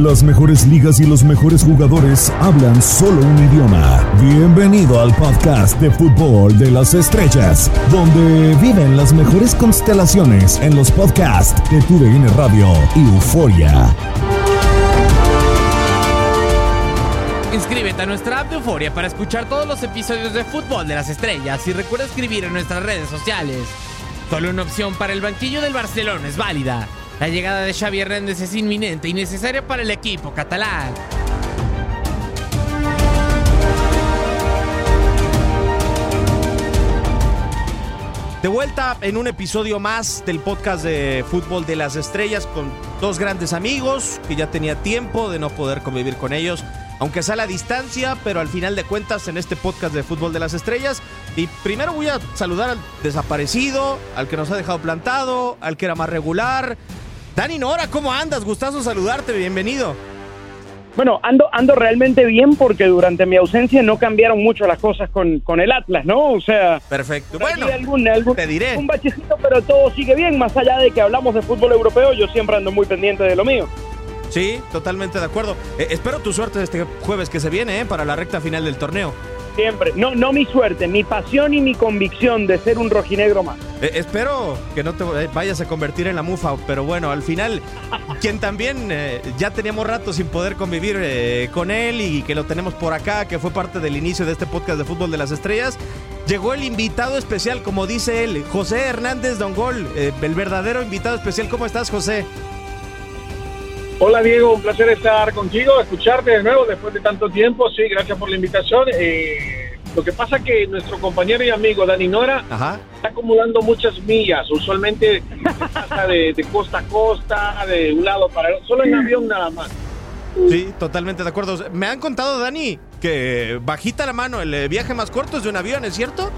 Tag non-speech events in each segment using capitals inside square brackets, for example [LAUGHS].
Las mejores ligas y los mejores jugadores hablan solo un idioma. Bienvenido al podcast de fútbol de las estrellas, donde viven las mejores constelaciones en los podcasts de TUDN Radio y Euforia. Inscríbete a nuestra app de Euforia para escuchar todos los episodios de Fútbol de las Estrellas y recuerda escribir en nuestras redes sociales. Solo una opción para el banquillo del Barcelona es válida. La llegada de Xavi Hernández es inminente y necesaria para el equipo catalán. De vuelta en un episodio más del podcast de Fútbol de las Estrellas con dos grandes amigos que ya tenía tiempo de no poder convivir con ellos, aunque sea a la distancia, pero al final de cuentas en este podcast de Fútbol de las Estrellas. Y primero voy a saludar al desaparecido, al que nos ha dejado plantado, al que era más regular, Dani Nora, ¿cómo andas? Gustazo saludarte, bienvenido. Bueno, ando, ando realmente bien porque durante mi ausencia no cambiaron mucho las cosas con, con el Atlas, ¿no? O sea, perfecto. Bueno, te diré. Un bachecito, pero todo sigue bien. Más allá de que hablamos de fútbol europeo, yo siempre ando muy pendiente de lo mío. Sí, totalmente de acuerdo. Eh, espero tu suerte este jueves que se viene, ¿eh? Para la recta final del torneo. Siempre. No, no mi suerte, mi pasión y mi convicción de ser un rojinegro más. Eh, espero que no te vayas a convertir en la mufa, pero bueno, al final, quien también eh, ya teníamos rato sin poder convivir eh, con él y que lo tenemos por acá, que fue parte del inicio de este podcast de Fútbol de las Estrellas, llegó el invitado especial, como dice él, José Hernández Dongol, el verdadero invitado especial. ¿Cómo estás, José? Hola Diego, un placer estar contigo, escucharte de nuevo después de tanto tiempo. Sí, gracias por la invitación. Eh, lo que pasa que nuestro compañero y amigo Dani Nora está acumulando muchas millas. Usualmente pasa de, costa a costa, de un lado para el otro, solo en avión nada más. Sí, totalmente de acuerdo. Me han contado, Dani, que bajita la mano, el viaje más corto es de un avión, ¿es cierto?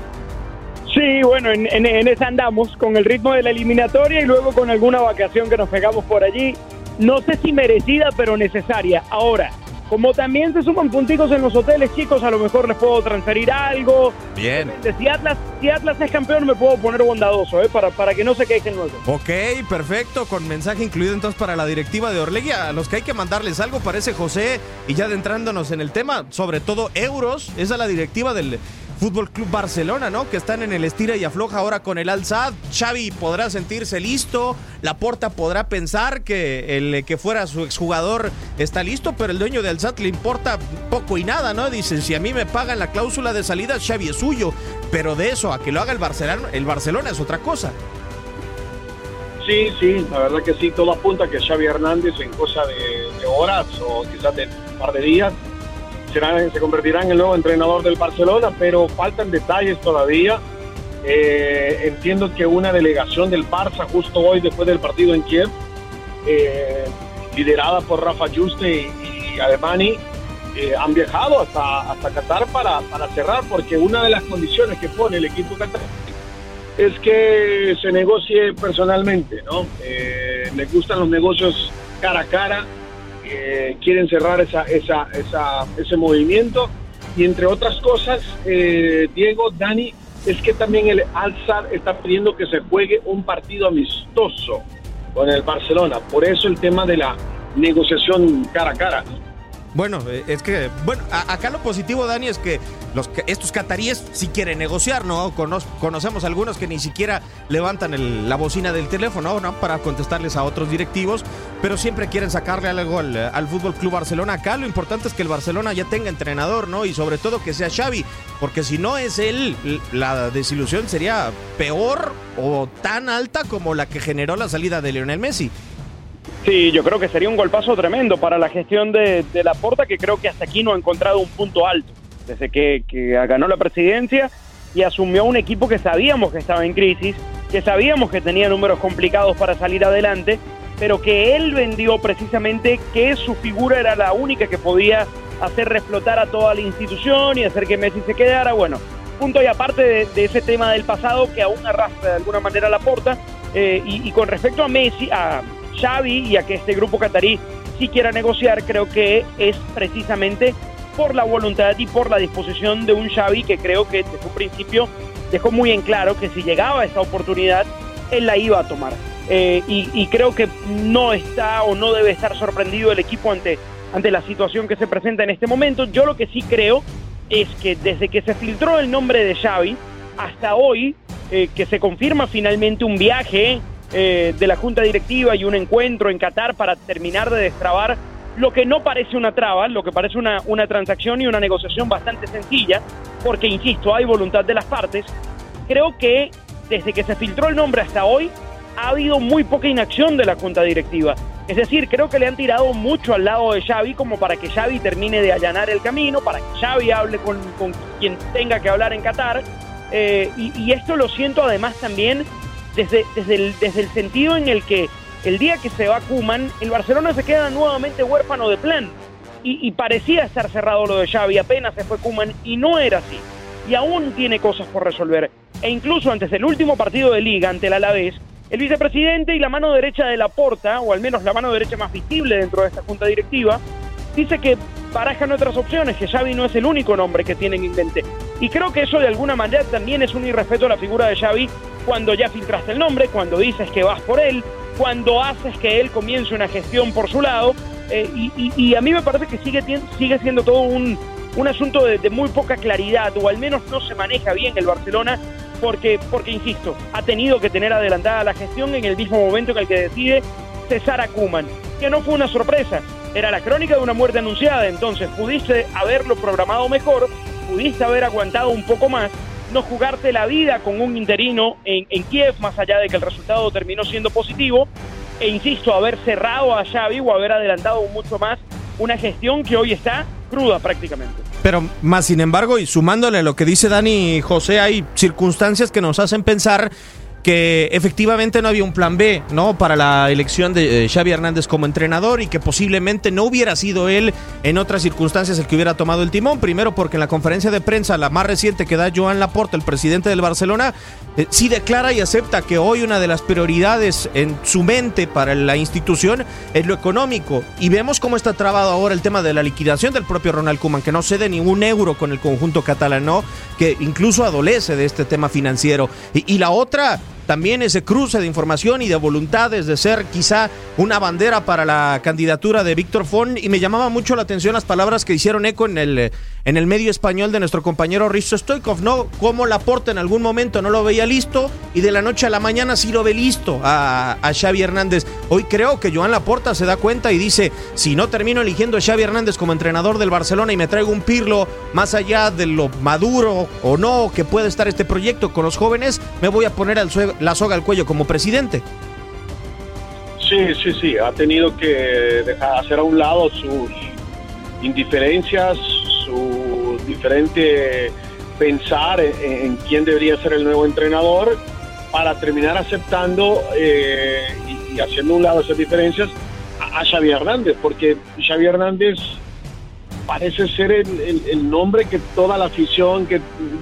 Sí, bueno, en, en, en esa andamos, con el ritmo de la eliminatoria y luego con alguna vacación que nos pegamos por allí no sé si merecida, pero necesaria. Ahora, como también se suman punticos en los hoteles, chicos, a lo mejor les puedo transferir algo. Bien. Si Atlas, si Atlas es campeón, me puedo poner bondadoso, ¿eh? Para, para que no se quejen luego. Ok, perfecto. Con mensaje incluido entonces para la directiva de Orlegui. A los que hay que mandarles algo, parece José. Y ya adentrándonos en el tema, sobre todo euros, es a la directiva del Fútbol Club Barcelona, ¿no? Que están en el estira y afloja ahora con el Al-Sad. Xavi podrá sentirse listo, Laporta podrá pensar que el que fuera su exjugador está listo, pero el dueño de Al-Sad le importa poco y nada, ¿no? Dicen, si a mí me pagan la cláusula de salida, Xavi es suyo, pero de eso a que lo haga el Barcelona, el Barcelona es otra cosa. Sí, sí, la verdad que sí, todo apunta a que Xavi Hernández en cosa de horas o quizás de un par de días se convertirá en el nuevo entrenador del Barcelona, pero faltan detalles todavía. Eh, entiendo que una delegación del Barça justo hoy después del partido en Kiev, eh, liderada por Rafa Juste y, Alemani, eh, han viajado hasta, hasta Qatar para, para cerrar, porque una de las condiciones que pone el equipo Qatar es que se negocie personalmente, ¿no? les gustan los negocios cara a cara quieren cerrar esa, esa, esa, ese movimiento. Y entre otras cosas, eh, Diego, Dani, es que también el Alzar está pidiendo que se juegue un partido amistoso con el Barcelona. Por eso el tema de la negociación cara a cara. Bueno, eh, es que, bueno, acá lo positivo, Dani, es que los, estos cataríes sí quieren negociar, ¿no? conocemos algunos que ni siquiera levantan la bocina del teléfono, ¿no? Para contestarles a otros directivos, pero siempre quieren sacarle algo al, al Fútbol Club Barcelona. Acá lo importante es que el Barcelona ya tenga entrenador, ¿no? Y sobre todo que sea Xavi, porque si no es él, la desilusión sería peor o tan alta como la que generó la salida de Lionel Messi. Sí, yo creo que sería un golpazo tremendo para la gestión de, la Porta, que creo que hasta aquí no ha encontrado un punto alto. Desde que, ganó la presidencia y asumió un equipo que sabíamos que estaba en crisis, que sabíamos que tenía números complicados para salir adelante, pero que él vendió precisamente que su figura era la única que podía hacer reflotar a toda la institución y hacer que Messi se quedara. Bueno, punto y aparte de, ese tema del pasado que aún arrastra de alguna manera la porta. Eh, y, y, con respecto a Messi, a, Xavi y a que este grupo catarí sí quiera negociar, creo que es precisamente por la voluntad y por la disposición de un Xavi que creo que desde un principio dejó muy en claro que si llegaba esta oportunidad, él la iba a tomar. eh, y, creo que no está o no debe estar sorprendido el equipo ante, ante la situación que se presenta en este momento. Yo lo que sí creo es que desde que se filtró el nombre de Xavi hasta hoy, eh, que se confirma finalmente un viaje eh, de la Junta Directiva y un encuentro en Qatar para terminar de destrabar lo que no parece una traba, lo que parece una, una transacción y una negociación bastante sencilla, porque, insisto, hay voluntad de las partes, creo que desde que se filtró el nombre hasta hoy, ha habido muy poca inacción de la junta directiva. Es decir, creo que le han tirado mucho al lado de Xavi como para que Xavi termine de allanar el camino, para que Xavi hable con, quien tenga que hablar en Qatar. Eh, y, esto lo siento además también desde, desde, el, desde el sentido en el que el día que se va Kuman, el Barcelona se queda nuevamente huérfano de plan. Y, parecía estar cerrado lo de Xavi, apenas se fue Kuman y no era así. Y aún tiene cosas por resolver. E incluso antes del último partido de liga ante el Alavés, el vicepresidente y la mano derecha de la Porta, o al menos la mano derecha más visible dentro de esta junta directiva, dice que barajan otras opciones, que Xavi no es el único nombre que tienen en mente. Y creo que eso de alguna manera también es un irrespeto a la figura de Xavi cuando ya filtraste el nombre, cuando dices que vas por él, cuando haces que él comience una gestión por su lado. Eh, y, a mí me parece que sigue, sigue siendo todo un, un asunto de, muy poca claridad, o al menos no se maneja bien el Barcelona porque, porque insisto, ha tenido que tener adelantada la gestión en el mismo momento en el que decide cesar a que no fue una sorpresa, era la crónica de una muerte anunciada, entonces pudiste haberlo programado mejor, pudiste haber aguantado un poco más, no jugarte la vida con un interino en, Kiev, más allá de que el resultado terminó siendo positivo, e insisto, haber cerrado a Xavi o haber adelantado mucho más una gestión que hoy está cruda prácticamente. Pero más sin embargo, y sumándole a lo que dice Dani José, hay circunstancias que nos hacen pensar que efectivamente no había un plan B, ¿no? Para la elección de eh, Xavi Hernández como entrenador y que posiblemente no hubiera sido él en otras circunstancias el que hubiera tomado el timón. Primero porque en la conferencia de prensa, la más reciente que da Joan Laporta, el presidente del Barcelona, eh, sí declara y acepta que hoy una de las prioridades en su mente para la institución es lo económico. Y vemos cómo está trabado ahora el tema de la liquidación del propio Ronald Koeman, que no cede ni un euro con el conjunto catalán. Que incluso adolece de este tema financiero. y la otra también ese cruce de información y de voluntades de ser quizá una bandera para la candidatura de Víctor Font y me llamaba mucho la atención las palabras que hicieron eco en el, en el medio español de nuestro compañero Risto Stoikov, ¿no? Como Laporta en algún momento no lo veía listo y de la noche a la mañana sí lo ve listo a, a Xavi Hernández. Hoy creo que Joan Laporta se da cuenta y dice, si no termino eligiendo a Xavi Hernández como entrenador del Barcelona y me traigo un Pirlo más allá de lo maduro o no que puede estar este proyecto con los jóvenes, me voy a poner al la soga al cuello como presidente. Sí, sí, sí, ha tenido que hacer a un lado sus indiferencias, diferente pensar en, quién debería ser el nuevo entrenador para terminar aceptando eh, y, haciendo a un lado esas diferencias a, Xavi Hernández, porque Xavi Hernández parece ser el, nombre que toda la afición, que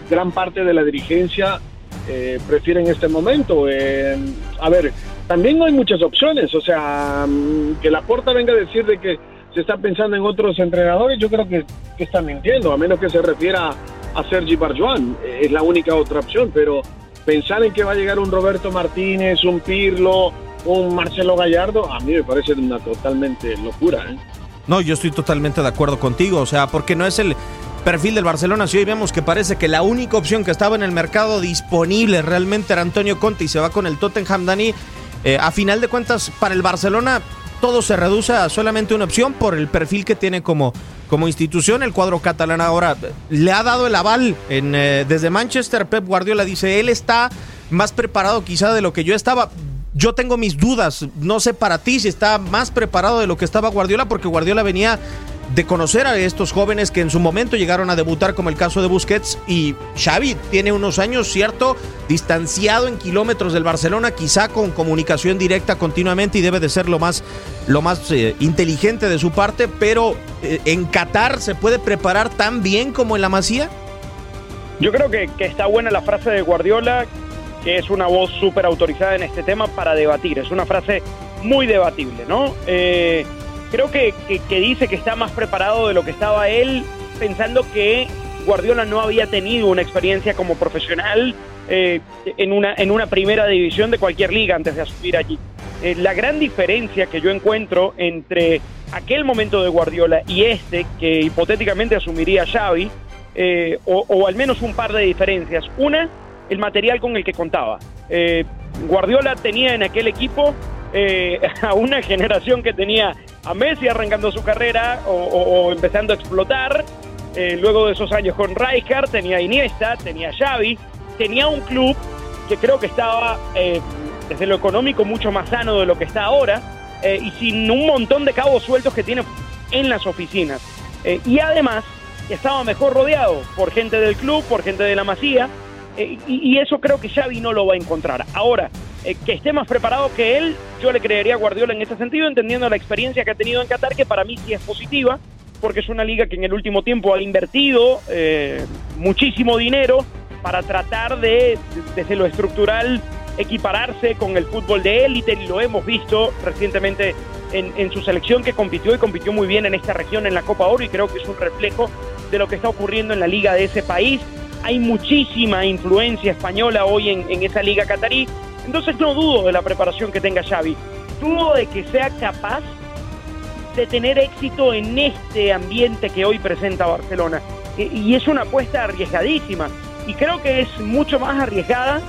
gran parte de la dirigencia eh, prefiere en este momento. Eh, a ver, también no hay muchas opciones, o sea, mm, que la porta venga a decir de que se está pensando en otros entrenadores, yo creo que, que están mintiendo, a menos que se refiera a Sergi Barjuan, eh, es la única otra opción, pero pensar en que va a llegar un Roberto Martínez, un Pirlo, un Marcelo Gallardo, a mí me parece una totalmente locura. ¿eh? No, yo estoy totalmente de acuerdo contigo, o sea, porque no es el perfil del Barcelona. Si hoy vemos que parece que la única opción que estaba en el mercado disponible realmente era Antonio Conte y se va con el Tottenham Dani, eh, a final de cuentas, para el Barcelona todo se reduce a solamente una opción por el perfil que tiene como, como institución. El cuadro catalán ahora le ha dado el aval en, eh, desde Manchester. Pep Guardiola dice, él está más preparado quizá de lo que yo estaba. Yo tengo mis dudas, no sé para ti si está más preparado de lo que estaba Guardiola, porque Guardiola venía de conocer a estos jóvenes que en su momento llegaron a debutar, como el caso de Busquets. Y Xavi tiene unos años, cierto, distanciado en kilómetros del Barcelona, quizá con comunicación directa continuamente y debe de ser lo más, lo más eh, inteligente de su parte, pero eh, en Qatar se puede preparar tan bien como en la Masía. Yo creo que, que está buena la frase de Guardiola, que es una voz súper autorizada en este tema para debatir. Es una frase muy debatible, ¿no? Eh, creo que, dice que está más preparado de lo que estaba él, pensando que Guardiola no había tenido una experiencia como profesional eh, en, una, en una primera división de cualquier liga antes de asumir allí. eh, la gran diferencia que yo encuentro entre aquel momento de Guardiola y este, que hipotéticamente asumiría Xavi, eh, o, al menos un par de diferencias. Una, el material con el que contaba. Eh, Guardiola tenía en aquel equipo [LAUGHS] a una generación que tenía a Messi arrancando su carrera o, empezando a explotar. luego de esos años con Rijkaard, tenía Iniesta, tenía Xavi, tenía un club que creo que estaba desde lo económico mucho más sano de lo que está ahora eh, y sin un montón de cabos sueltos que tiene en las oficinas. Eh, y además estaba mejor rodeado por gente del club, por gente de la Masía, eh, y, eso creo que Xavi no lo va a encontrar. Ahora, que esté más preparado que él, yo le creería a Guardiola en ese sentido, entendiendo la experiencia que ha tenido en Qatar, que para mí sí es positiva, porque es una liga que en el último tiempo ha invertido muchísimo dinero para tratar de, desde lo estructural, equipararse con el fútbol de élite y lo hemos visto recientemente en, su selección que compitió y compitió muy bien en esta región en la Copa Oro y creo que es un reflejo de lo que está ocurriendo en la liga de ese país. Hay muchísima influencia española hoy en, en esa liga catarí, entonces no dudo de la preparación que tenga Xavi, dudo de que sea capaz de tener éxito en este ambiente que hoy presenta Barcelona. Y es una apuesta arriesgadísima. Y creo que es mucho más arriesgada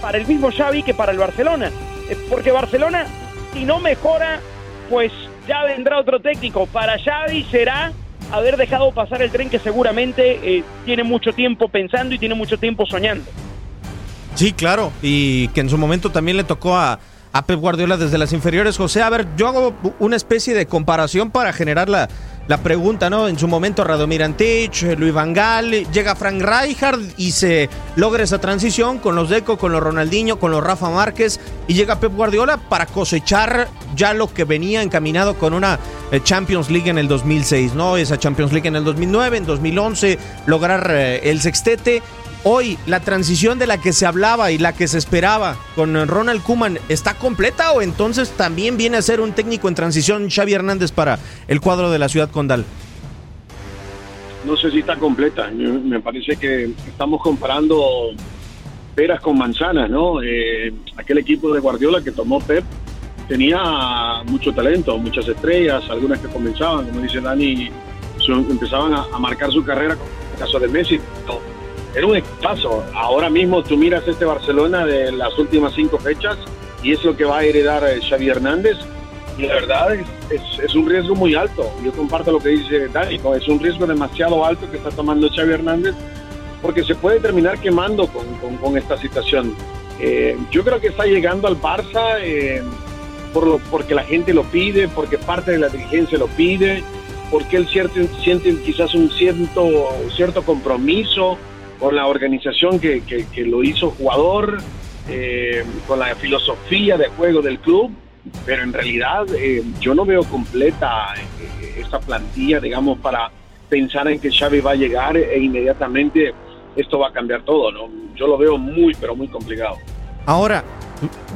para el mismo Xavi que para el Barcelona. Eh, porque Barcelona, si no mejora, pues ya vendrá otro técnico. Para Xavi será haber dejado pasar el tren que seguramente eh, tiene mucho tiempo pensando y tiene mucho tiempo soñando. Sí, claro, y que en su momento también le tocó a, Pep Guardiola desde las inferiores. José, a ver, yo hago una especie de comparación para generar la, la pregunta, ¿no? En su momento Radomir Antich, Luis Van Gaal, llega Frank Rijkaard y se logra esa transición con los Deco, con los Ronaldinho, con los Rafa Márquez y llega Pep Guardiola para cosechar ya lo que venía encaminado con una eh, Champions League en el 2006, ¿no? Esa Champions League en el 2009, en 2011 lograr eh, el sextete Hoy, la transición de la que se hablaba y la que se esperaba con Ronald Kuman está completa o entonces también viene a ser un técnico en transición Xavi Hernández para el cuadro de la ciudad condal? No sé si está completa. Me parece que estamos comparando peras con manzanas, ¿no? Eh, aquel equipo de Guardiola que tomó Pep tenía mucho talento, muchas estrellas, algunas que comenzaban, como dice Dani, empezaban a, marcar su carrera, como el caso de Messi era un paso. Ahora mismo tú miras este Barcelona de las últimas cinco fechas y es lo que va a heredar eh, Xavi Hernández. Y la verdad es, es, un riesgo muy alto. Yo comparto lo que dice Dani, es un riesgo demasiado alto que está tomando Xavi Hernández porque se puede terminar quemando con, con, esta situación. Eh, yo creo que está llegando al Barça eh, por lo, porque la gente lo pide, porque parte de la dirigencia lo pide, porque él cierto, siente quizás un cierto, cierto compromiso con la organización que, que, lo hizo jugador, eh, con la filosofía de juego del club, pero en realidad eh, yo no veo completa eh, esta plantilla, digamos, para pensar en que Xavi va a llegar e inmediatamente esto va a cambiar todo, ¿no? Yo lo veo muy, pero muy complicado. Ahora,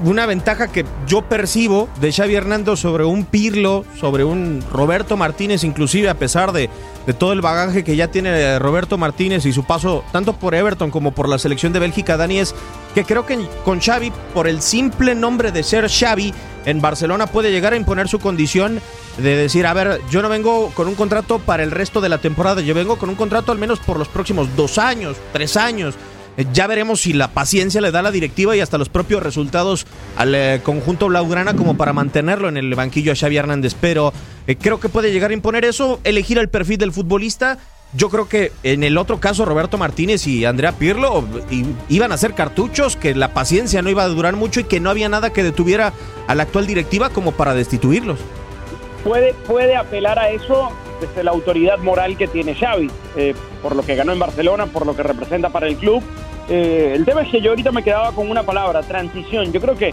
una ventaja que yo percibo de Xavi Hernández sobre un Pirlo, sobre un Roberto Martínez, inclusive a pesar de, de, todo el bagaje que ya tiene Roberto Martínez y su paso tanto por Everton como por la selección de Bélgica, Dani, es que creo que con Xavi, por el simple nombre de ser Xavi, en Barcelona puede llegar a imponer su condición de decir, a ver, yo no vengo con un contrato para el resto de la temporada, yo vengo con un contrato al menos por los próximos dos años, tres años. Eh, ya veremos si la paciencia le da la directiva y hasta los propios resultados al eh, conjunto blaugrana como para mantenerlo en el banquillo a Xavi Hernández. Pero eh, creo que puede llegar a imponer eso, elegir el perfil del futbolista. Yo creo que en el otro caso Roberto Martínez y Andrea Pirlo iban a ser cartuchos, que la paciencia no iba a durar mucho y que no había nada que detuviera a la actual directiva como para destituirlos. Puede, puede apelar a eso desde la autoridad moral que tiene Xavi, por lo que ganó en Barcelona, por lo que representa para el club eh, el tema es que yo ahorita me quedaba con una palabra, transición. Yo creo que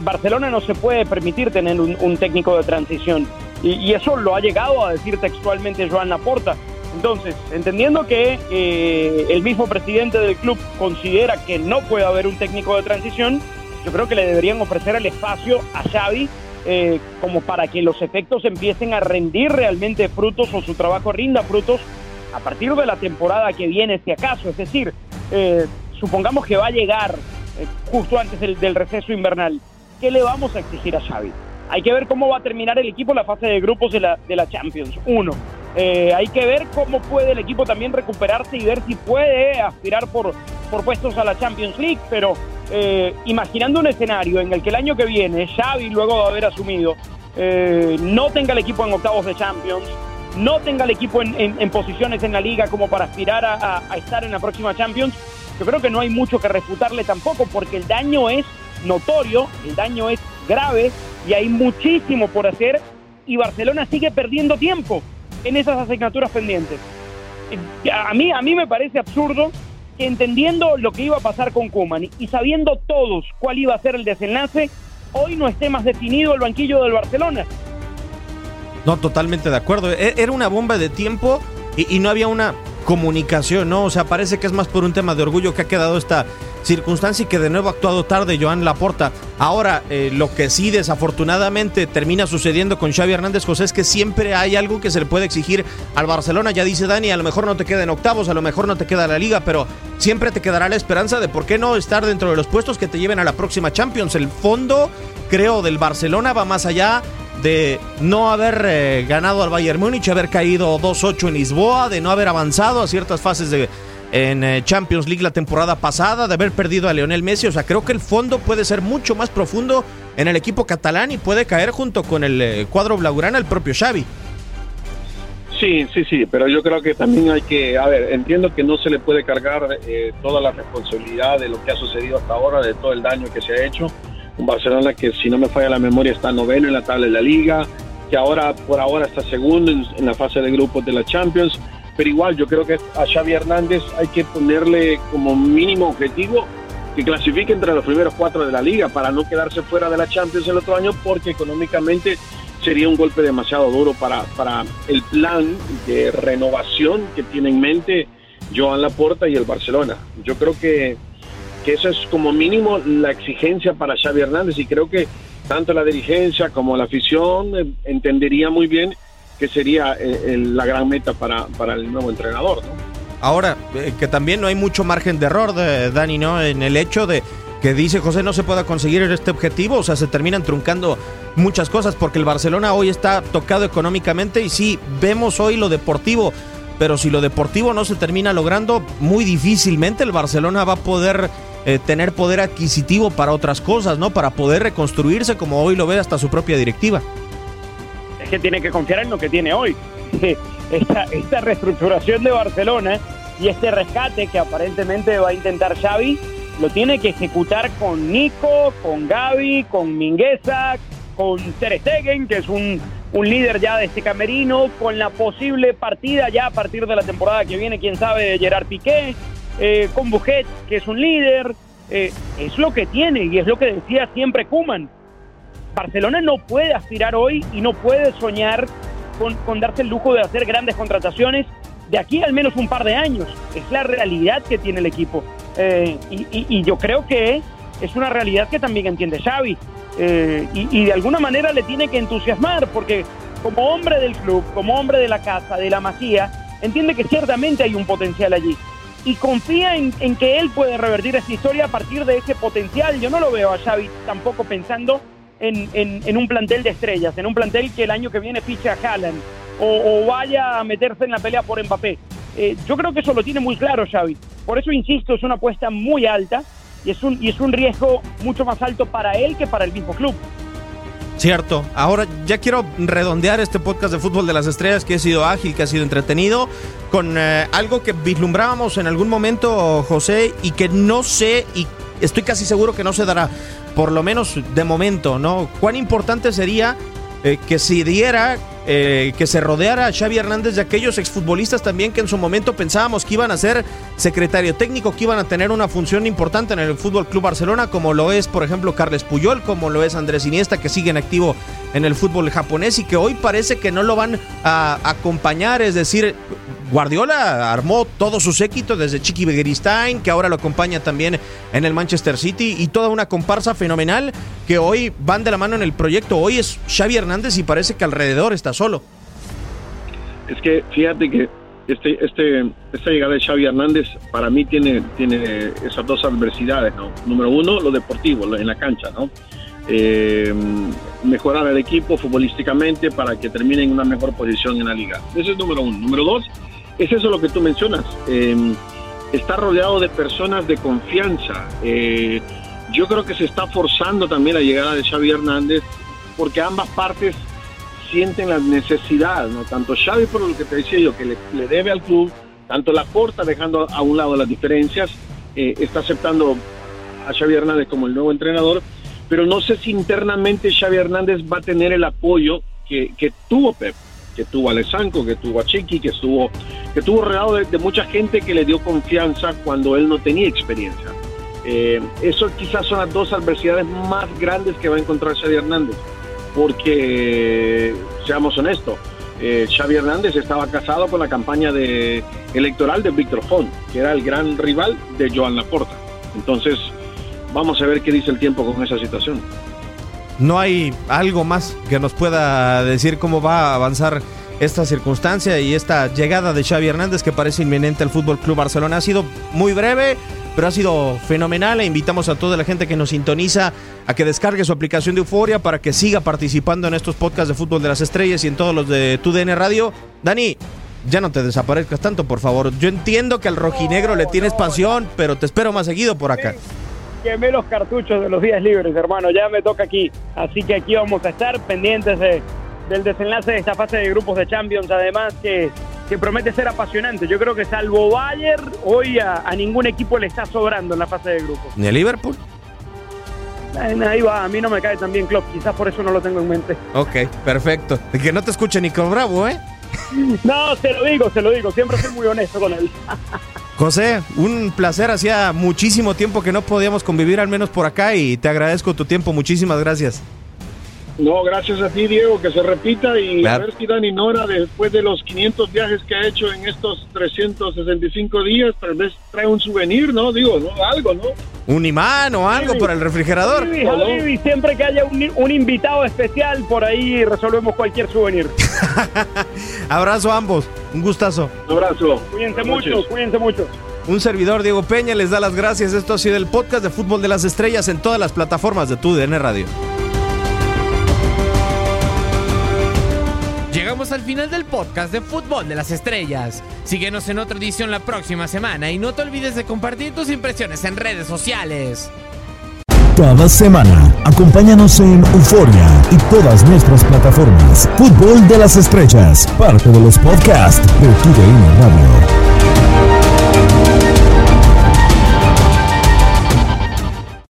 Barcelona no se puede permitir tener un, técnico de transición. Y, eso lo ha llegado a decir textualmente Joan Laporta. Entonces, entendiendo que eh, el mismo presidente del club considera que no puede haber un técnico de transición, yo creo que le deberían ofrecer el espacio a Xavi eh, como para que los efectos empiecen a rendir realmente frutos o su trabajo rinda frutos a partir de la temporada que viene, si acaso. Es decir, eh, supongamos que va a llegar eh, justo antes del, receso invernal. ¿qué le vamos a exigir a Xavi? Hay que ver cómo va a terminar el equipo la fase de grupos de la, de la Champions. Uno, eh, hay que ver cómo puede el equipo también recuperarse y ver si puede aspirar por, por puestos a la Champions League, pero eh, imaginando un escenario en el que el año que viene Xavi, luego de haber asumido, eh, no tenga el equipo en octavos de Champions, no tenga el equipo en, posiciones en la liga como para aspirar a, a, estar en la próxima Champions, yo creo que no hay mucho que refutarle tampoco porque el daño es notorio, el daño es grave y hay muchísimo por hacer y Barcelona sigue perdiendo tiempo en esas asignaturas pendientes. A mí, a mí me parece absurdo que entendiendo lo que iba a pasar con Kuman y sabiendo todos cuál iba a ser el desenlace, hoy no esté más definido el banquillo del Barcelona. No, totalmente de acuerdo. E, era una bomba de tiempo y, y no había una comunicación, ¿no? O sea, parece que es más por un tema de orgullo que ha quedado esta circunstancia y que de nuevo ha actuado tarde Joan Laporta. Ahora, eh, lo que sí desafortunadamente termina sucediendo con Xavi Hernández José es que siempre hay algo que se le puede exigir al Barcelona. Ya dice Dani, a lo mejor no te queda en octavos, a lo mejor no te queda la liga, pero siempre te quedará la esperanza de por qué no estar dentro de los puestos que te lleven a la próxima Champions. El fondo, creo, del Barcelona va más allá de no haber eh, ganado al Bayern Múnich, haber caído 2-8 en Lisboa, de no haber avanzado a ciertas fases de en eh, Champions League la temporada pasada, de haber perdido a Leonel Messi. O sea, creo que el fondo puede ser mucho más profundo en el equipo catalán y puede caer junto con el eh, cuadro blaugrana el propio Xavi. Sí, sí, sí, pero yo creo que también hay que, a ver, entiendo que no se le puede cargar eh, toda la responsabilidad de lo que ha sucedido hasta ahora, de todo el daño que se ha hecho. Un Barcelona que, si no me falla la memoria, está noveno en la tabla de la liga, que ahora, por ahora, está segundo en la fase de grupos de la Champions pero igual yo creo que a Xavi Hernández hay que ponerle como mínimo objetivo que clasifique entre los primeros cuatro de la liga para no quedarse fuera de la Champions el otro año porque económicamente sería un golpe demasiado duro para, para el plan de renovación que tiene en mente Joan Laporta y el Barcelona. Yo creo que, que eso es como mínimo la exigencia para Xavi Hernández y creo que tanto la dirigencia como la afición eh, entendería muy bien que sería eh, la gran meta para, para el nuevo entrenador. ¿no? Ahora, eh, que también no hay mucho margen de error, de, Dani, ¿no? En el hecho de que dice José no se pueda conseguir este objetivo, o sea, se terminan truncando muchas cosas porque el Barcelona hoy está tocado económicamente y sí, vemos hoy lo deportivo, pero si lo deportivo no se termina logrando, muy difícilmente el Barcelona va a poder eh, tener poder adquisitivo para otras cosas, ¿no? Para poder reconstruirse como hoy lo ve hasta su propia directiva que tiene que confiar en lo que tiene hoy. [LAUGHS] Esta, esta reestructuración de Barcelona y este rescate que aparentemente va a intentar Xavi, lo tiene que ejecutar con Nico, con Gaby, con Mingueza, con Ter Stegen, que es un, un, líder ya de este camerino, con la posible partida ya a partir de la temporada que viene, quién sabe, de Gerard Piqué, eh, con Busquets, que es un líder. Eh, es lo que tiene y es lo que decía siempre Kuman. Barcelona no puede aspirar hoy y no puede soñar con, darse el lujo de hacer grandes contrataciones de aquí al menos un par de años. Es la realidad que tiene el equipo. Eh, y, yo creo que es una realidad que también entiende Xavi. Eh, y, de alguna manera le tiene que entusiasmar, porque como hombre del club, como hombre de la casa, de la masía, entiende que ciertamente hay un potencial allí. Y confía en, en que él puede revertir esta historia a partir de ese potencial. Yo no lo veo a Xavi tampoco pensando en, un plantel de estrellas, en un plantel que el año que viene fiche a Haaland o, vaya a meterse en la pelea por Mbappé. Eh, yo creo que eso lo tiene muy claro Xavi. Por eso insisto, es una apuesta muy alta y es un, y es un riesgo mucho más alto para él que para el mismo club. Cierto. Ahora ya quiero redondear este podcast de fútbol de las estrellas que ha sido ágil, que ha sido entretenido, con eh, algo que vislumbrábamos en algún momento, José, y que no sé y estoy casi seguro que no se dará por lo menos de momento, ¿no? ¿Cuán importante sería eh, que se diera, eh, que se rodeara a Xavi Hernández de aquellos exfutbolistas también que en su momento pensábamos que iban a ser secretario técnico, que iban a tener una función importante en el Fútbol Club Barcelona, como lo es, por ejemplo, Carles Puyol, como lo es Andrés Iniesta, que sigue en activo en el fútbol japonés y que hoy parece que no lo van a acompañar, es decir, Guardiola armó todo su séquito desde Chiqui Begiristain, que ahora lo acompaña también en el Manchester City, y toda una comparsa fenomenal que hoy van de la mano en el proyecto. Hoy es Xavi Hernández y parece que alrededor está solo. Es que fíjate que este, este, esta llegada de Xavi Hernández para mí tiene, tiene esas dos adversidades, ¿no? Número uno, lo deportivo, en la cancha, ¿no? eh, mejorar el equipo futbolísticamente para que termine en una mejor posición en la liga. Ese es número uno. Número dos, es eso lo que tú mencionas. Eh, está rodeado de personas de confianza. Eh, yo creo que se está forzando también la llegada de Xavi Hernández porque ambas partes sienten la necesidad, ¿no? Tanto Xavi por lo que te decía yo, que le, debe al club, tanto la Porta dejando a un lado las diferencias, eh, está aceptando a Xavi Hernández como el nuevo entrenador, pero no sé si internamente Xavi Hernández va a tener el apoyo que, que tuvo Pep, que tuvo Alessanco, que tuvo a Chiqui, que estuvo, que tuvo rodeado de, de mucha gente que le dio confianza cuando él no tenía experiencia. Eh, eso quizás son las dos adversidades más grandes que va a encontrar Xavi Hernández, porque seamos honestos, eh, Xavi Hernández estaba casado con la campaña electoral de Víctor Font, que era el gran rival de Joan Laporta. Entonces, vamos a ver qué dice el tiempo con esa situación. No hay algo más que nos pueda decir cómo va a avanzar esta circunstancia y esta llegada de Xavi Hernández que parece inminente al Fútbol Club Barcelona. Ha sido muy breve, pero ha sido fenomenal e invitamos a toda la gente que nos sintoniza a que descargue su aplicación de Euforia para que siga participando en estos podcasts de Fútbol de las Estrellas y en todos los de TUDN Radio. Dani, ya no te desaparezcas tanto, por favor. Yo entiendo que al rojinegro le tienes pasión, pero te espero más seguido por acá. Quemé los cartuchos de los días libres, hermano. Ya me toca aquí. Así que aquí vamos a estar pendientes de, del desenlace de esta fase de grupos de Champions. Además, que, que promete ser apasionante. Yo creo que salvo Bayern, hoy a, a ningún equipo le está sobrando en la fase de grupos. ¿Ni a Liverpool? Ahí ahí va, a mí no me cae tan bien Klopp. Quizás por eso no lo tengo en mente. Ok, perfecto. Que no te escuche Nico Bravo, ¿eh? [LAUGHS] No, se lo digo, se lo digo. Siempre soy muy honesto con él. [LAUGHS] José, un placer. Hacía muchísimo tiempo que no podíamos convivir, al menos por acá, y te agradezco tu tiempo. Muchísimas gracias. No, gracias a ti, Diego, que se repita y Claro. a ver si Dani Nora, después de los 500 viajes que ha hecho en estos 365 días, tal vez trae un souvenir, ¿no? Digo, ¿no? Algo, ¿no? Un imán o algo para el refrigerador. Habibi, Habibi, siempre que haya un, un invitado especial, por ahí resolvemos cualquier souvenir. [LAUGHS] Abrazo a ambos. Un gustazo. Un abrazo. Cuídense mucho, cuídense mucho. Un servidor, Diego Peña, les da las gracias. Esto ha sido el podcast de Fútbol de las Estrellas en todas las plataformas de TUDN Radio. Al final del podcast de Fútbol de las Estrellas. Síguenos en otra edición la próxima semana y no te olvides de compartir tus impresiones en redes sociales. Cada semana, acompáñanos en Euforia y todas nuestras plataformas. Fútbol de las Estrellas, parte de los podcasts de TUDN Radio.